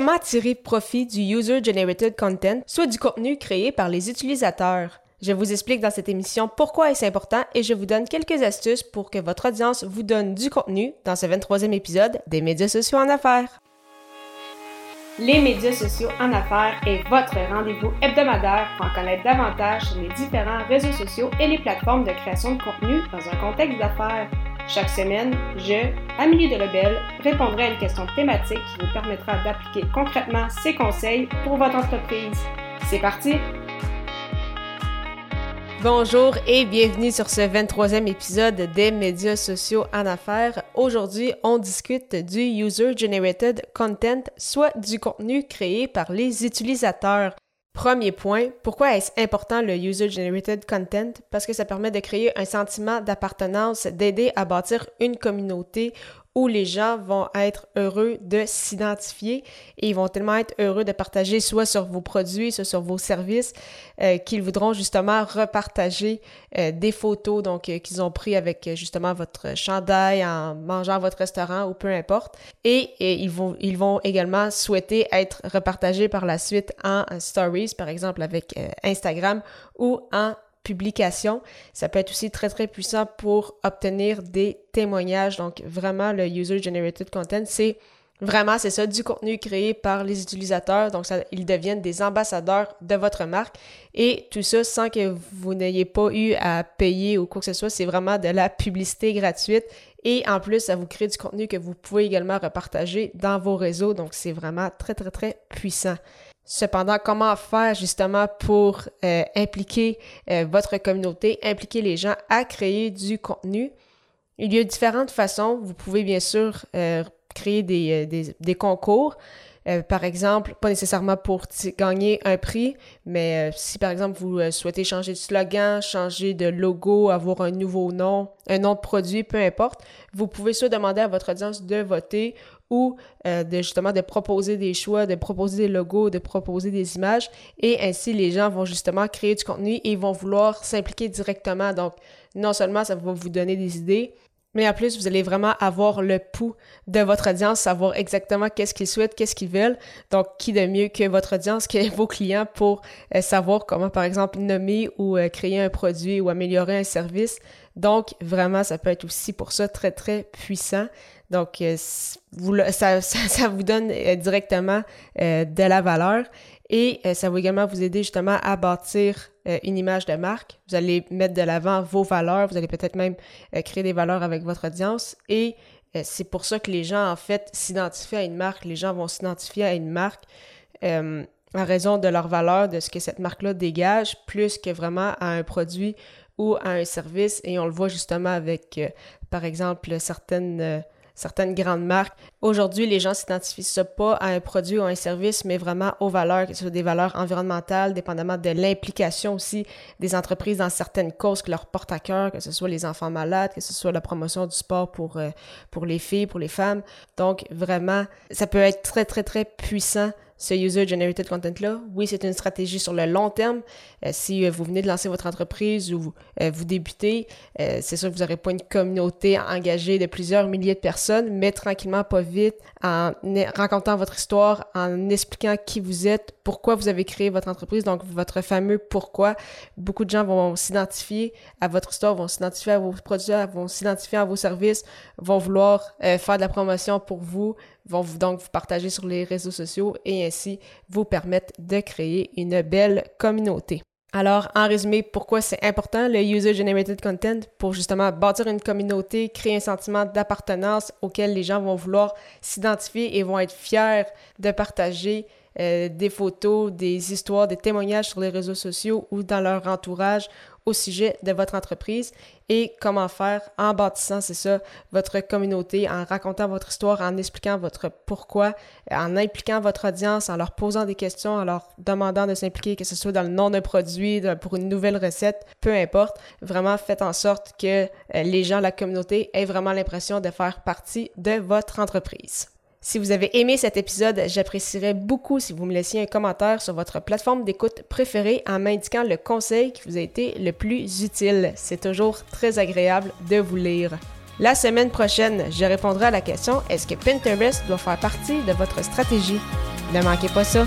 Comment tirer profit du user-generated content, soit du contenu créé par les utilisateurs? Je vous explique dans cette émission pourquoi est-ce important et je vous donne quelques astuces pour que votre audience vous donne du contenu dans ce 23e épisode des médias sociaux en affaires. Les médias sociaux en affaires est votre rendez-vous hebdomadaire pour en connaître davantage sur les différents réseaux sociaux et les plateformes de création de contenu dans un contexte d'affaires. Chaque semaine, je, Amélie Delebel, répondrai à une question thématique qui vous permettra d'appliquer concrètement ces conseils pour votre entreprise. C'est parti! Bonjour et bienvenue sur ce 23e épisode des médias sociaux en affaires. Aujourd'hui, on discute du User Generated Content, soit du contenu créé par les utilisateurs. Premier point, pourquoi est-ce important le User Generated Content? Parce que ça permet de créer un sentiment d'appartenance, d'aider à bâtir une communauté où les gens vont être heureux de s'identifier et ils vont tellement être heureux de partager soit sur vos produits, soit sur vos services, euh, qu'ils voudront justement repartager euh, des photos donc euh, qu'ils ont pris avec justement votre chandail en mangeant votre restaurant ou peu importe. Et, et, ils, vont, ils vont également souhaiter être repartagés par la suite en stories, par exemple avec Instagram ou en publication. Ça peut être aussi très, très puissant pour obtenir des témoignages. Donc, vraiment, le User Generated Content, c'est vraiment, c'est ça, du contenu créé par les utilisateurs. Donc, ils deviennent des ambassadeurs de votre marque. Et tout ça sans que vous n'ayez pas eu à payer ou quoi que ce soit. C'est vraiment de la publicité gratuite. Et en plus, ça vous crée du contenu que vous pouvez également repartager dans vos réseaux. Donc, c'est vraiment très, très, très puissant. Cependant, comment faire justement pour euh, impliquer euh, votre communauté, impliquer les gens à créer du contenu? Il y a différentes façons. Vous pouvez bien sûr euh, créer des, concours. Par exemple, pas nécessairement pour gagner un prix, mais si par exemple vous souhaitez changer de slogan, changer de logo, avoir un nouveau nom, un nom de produit, peu importe, vous pouvez soit demander à votre audience de voter ou euh, de justement de proposer des choix, de proposer des logos, de proposer des images et ainsi les gens vont justement créer du contenu et vont vouloir s'impliquer directement. Donc non seulement ça va vous donner des idées, mais en plus vous allez vraiment avoir le pouls de votre audience, savoir exactement qu'est-ce qu'ils souhaitent, qu'est-ce qu'ils veulent. Donc qui de mieux que votre audience, que vos clients pour euh, savoir comment par exemple nommer ou euh, créer un produit ou améliorer un service. Donc vraiment ça peut être aussi pour ça très très puissant. Donc, euh, ça, vous donne directement de la valeur et ça va également vous aider justement à bâtir une image de marque. Vous allez mettre de l'avant vos valeurs, vous allez peut-être même créer des valeurs avec votre audience et c'est pour ça que les gens, en fait, s'identifient à une marque. Les gens vont s'identifier à une marque en raison de leur valeur, de ce que cette marque-là dégage, plus que vraiment à un produit ou à un service. Et on le voit justement avec, par exemple, certaines certaines grandes marques. Aujourd'hui, les gens s'identifient pas à un produit ou à un service, mais vraiment aux valeurs, que ce soit des valeurs environnementales, dépendamment de l'implication aussi des entreprises dans certaines causes qui leur portent à cœur, que ce soit les enfants malades, que ce soit la promotion du sport pour, euh, pour les filles, pour les femmes. Donc, vraiment, ça peut être très, très, très puissant ce user-generated content-là. Oui, c'est une stratégie sur le long terme. Euh, si euh, vous venez de lancer votre entreprise ou euh, vous débutez, c'est sûr que vous n'aurez pas une communauté engagée de plusieurs milliers de personnes, mais tranquillement, pas vite, en racontant votre histoire, en expliquant qui vous êtes, pourquoi vous avez créé votre entreprise, donc votre fameux pourquoi. Beaucoup de gens vont s'identifier à votre histoire, vont s'identifier à vos produits, vont s'identifier à vos services, vont vouloir faire de la promotion pour vous, vont vous donc vous partager sur les réseaux sociaux et ainsi vous permettre de créer une belle communauté. Alors, en résumé, pourquoi c'est important le User Generated Content? Pour justement bâtir une communauté, créer un sentiment d'appartenance auquel les gens vont vouloir s'identifier et vont être fiers de partager euh, des photos, des histoires, des témoignages sur les réseaux sociaux ou dans leur entourage au sujet de votre entreprise et comment faire en bâtissant, c'est ça, votre communauté, en racontant votre histoire, en expliquant votre pourquoi, en impliquant votre audience, en leur posant des questions, en leur demandant de s'impliquer, que ce soit dans le nom d'un produit, pour une nouvelle recette, peu importe. Vraiment, faites en sorte que euh, les gens, la communauté, aient vraiment l'impression de faire partie de votre entreprise. Si vous avez aimé cet épisode, j'apprécierais beaucoup si vous me laissiez un commentaire sur votre plateforme d'écoute préférée en m'indiquant le conseil qui vous a été le plus utile. C'est toujours très agréable de vous lire. La semaine prochaine, je répondrai à la question est-ce que Pinterest doit faire partie de votre stratégie? Ne manquez pas ça.